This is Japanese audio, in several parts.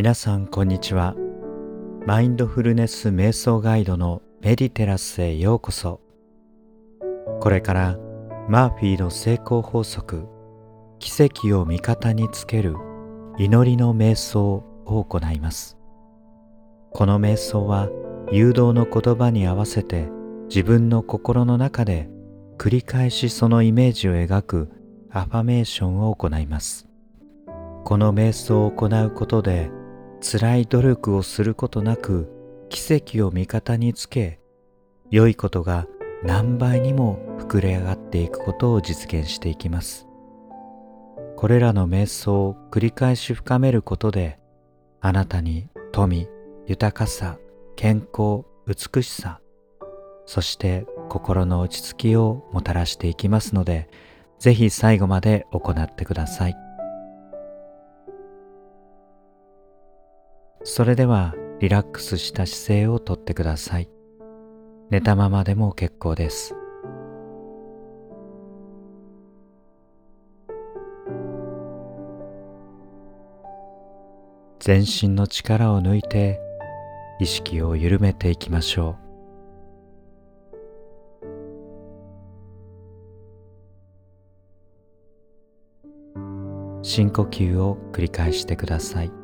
皆さんこんにちは。マインドフルネス瞑想ガイドのメディテラスへようこそ。これからマーフィーの成功法則奇跡を味方につける祈りの瞑想を行います。この瞑想は誘導の言葉に合わせて自分の心の中で繰り返しそのイメージを描くアファメーションを行います。この瞑想を行うことで辛い努力をすることなく奇跡を味方につけ良いことが何倍にも膨れ上がっていくことを実現していきますこれらの瞑想を繰り返し深めることであなたに富豊かさ健康美しさそして心の落ち着きをもたらしていきますのでぜひ最後まで行ってください。それではリラックスした姿勢をとってください。寝たままでも結構です。全身の力を抜いて意識を緩めていきましょう。深呼吸を繰り返してください。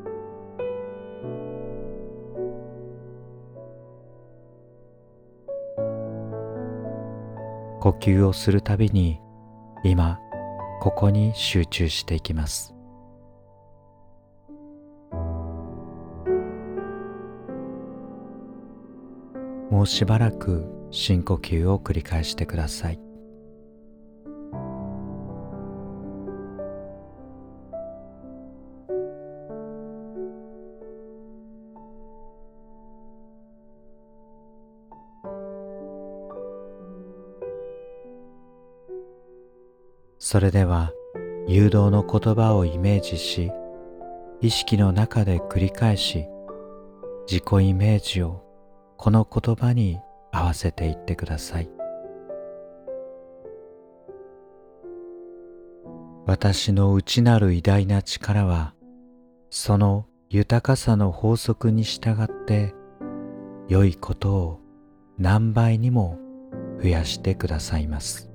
呼吸をするたびに今ここに集中していきます。もうしばらく深呼吸を繰り返してください。それでは誘導の言葉をイメージし意識の中で繰り返し自己イメージをこの言葉に合わせていってください。私の内なる偉大な力はその豊かさの法則に従って良いことを何倍にも増やしてくださいます。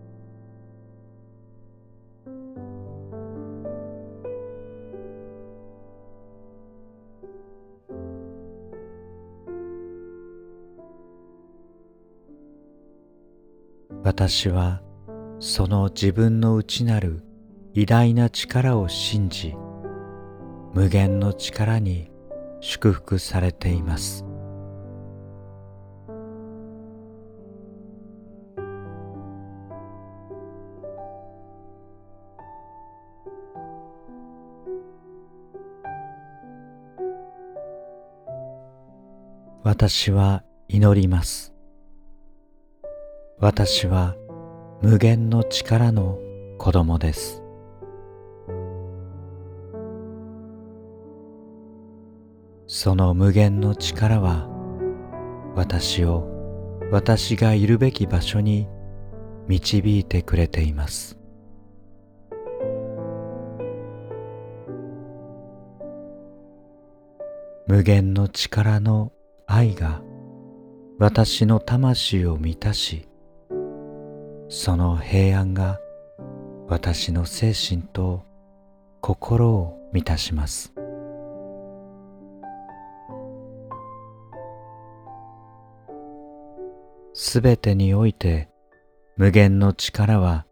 私はその自分の内なる偉大な力を信じ無限の力に祝福されています。私は祈ります。私は無限の力の子供です。その無限の力は私を私がいるべき場所に導いてくれています。無限の力の愛が私の魂を満たしその平安が私の精神と心を満たします。すべてにおいて無限の力は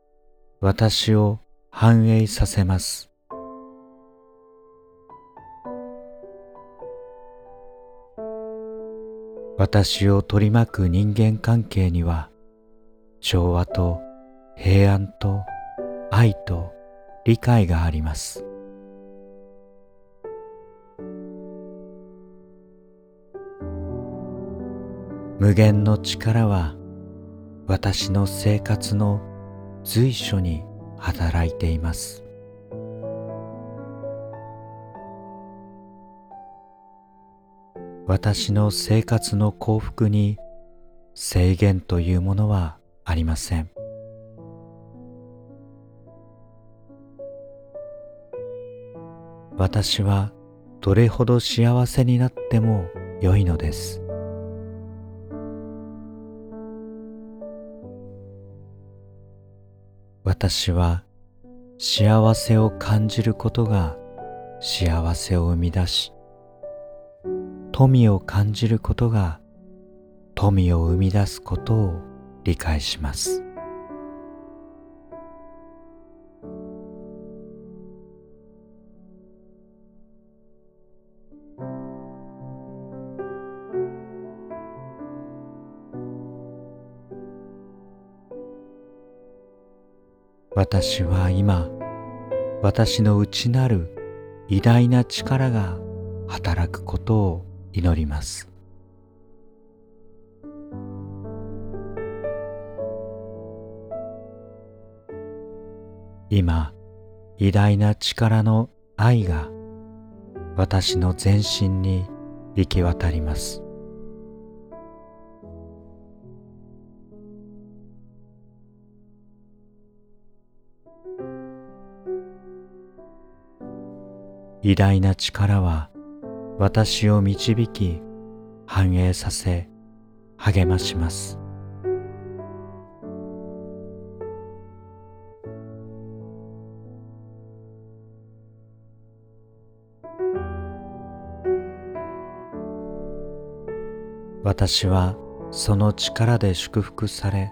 私を繁栄させます。私を取り巻く人間関係には調和と平安と愛と理解があります。無限の力は私の生活の随所に働いています。私の生活の幸福に制限というものはありません。私はどれほど幸せになっても良いのです。私は幸せを感じることが幸せを生み出し富を感じることが富を生み出すことを理解します。私は今私の内なる偉大な力が働くことを祈ります。今偉大な力の愛が私の全身に行き渡ります。偉大な力は私を導き繁栄させ励まします。私はその力で祝福され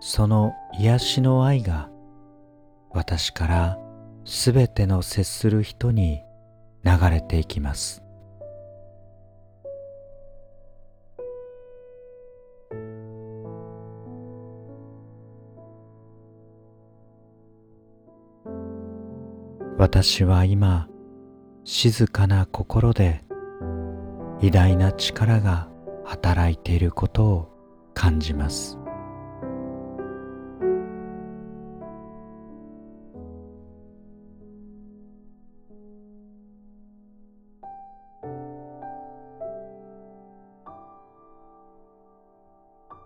その癒しの愛が私からすべての接する人に流れていきます。私は今静かな心で偉大な力が働いていることを感じます。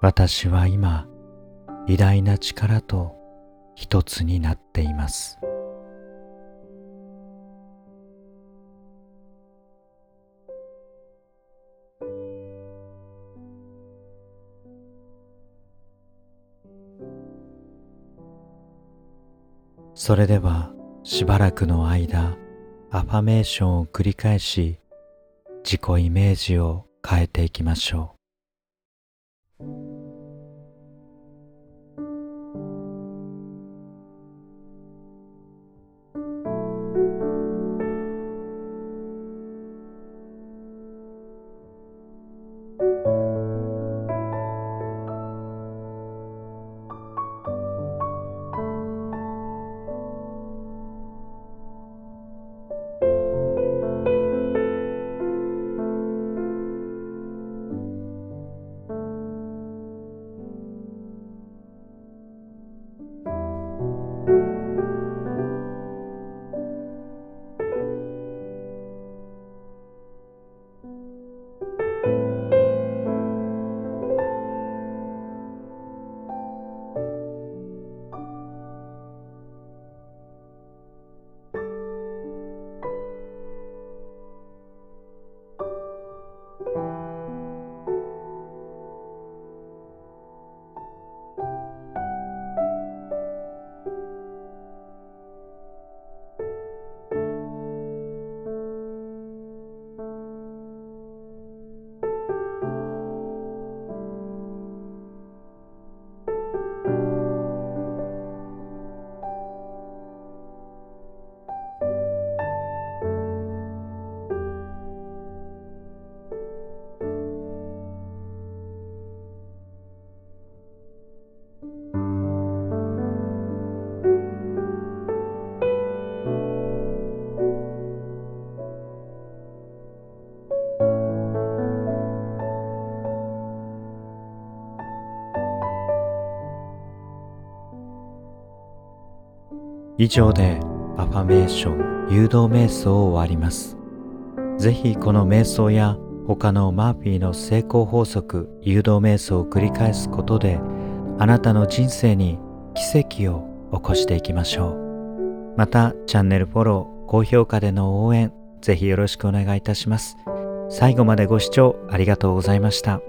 私は今偉大な力と一つになっています。それではしばらくの間アファメーションを繰り返し自己イメージを変えていきましょう。以上でアファメーション誘導瞑想を終わります。ぜひこの瞑想や他のマーフィーの成功法則誘導瞑想を繰り返すことであなたの人生に奇跡を起こしていきましょう。またチャンネルフォロー、高評価での応援ぜひよろしくお願いいたします。最後までご視聴ありがとうございました。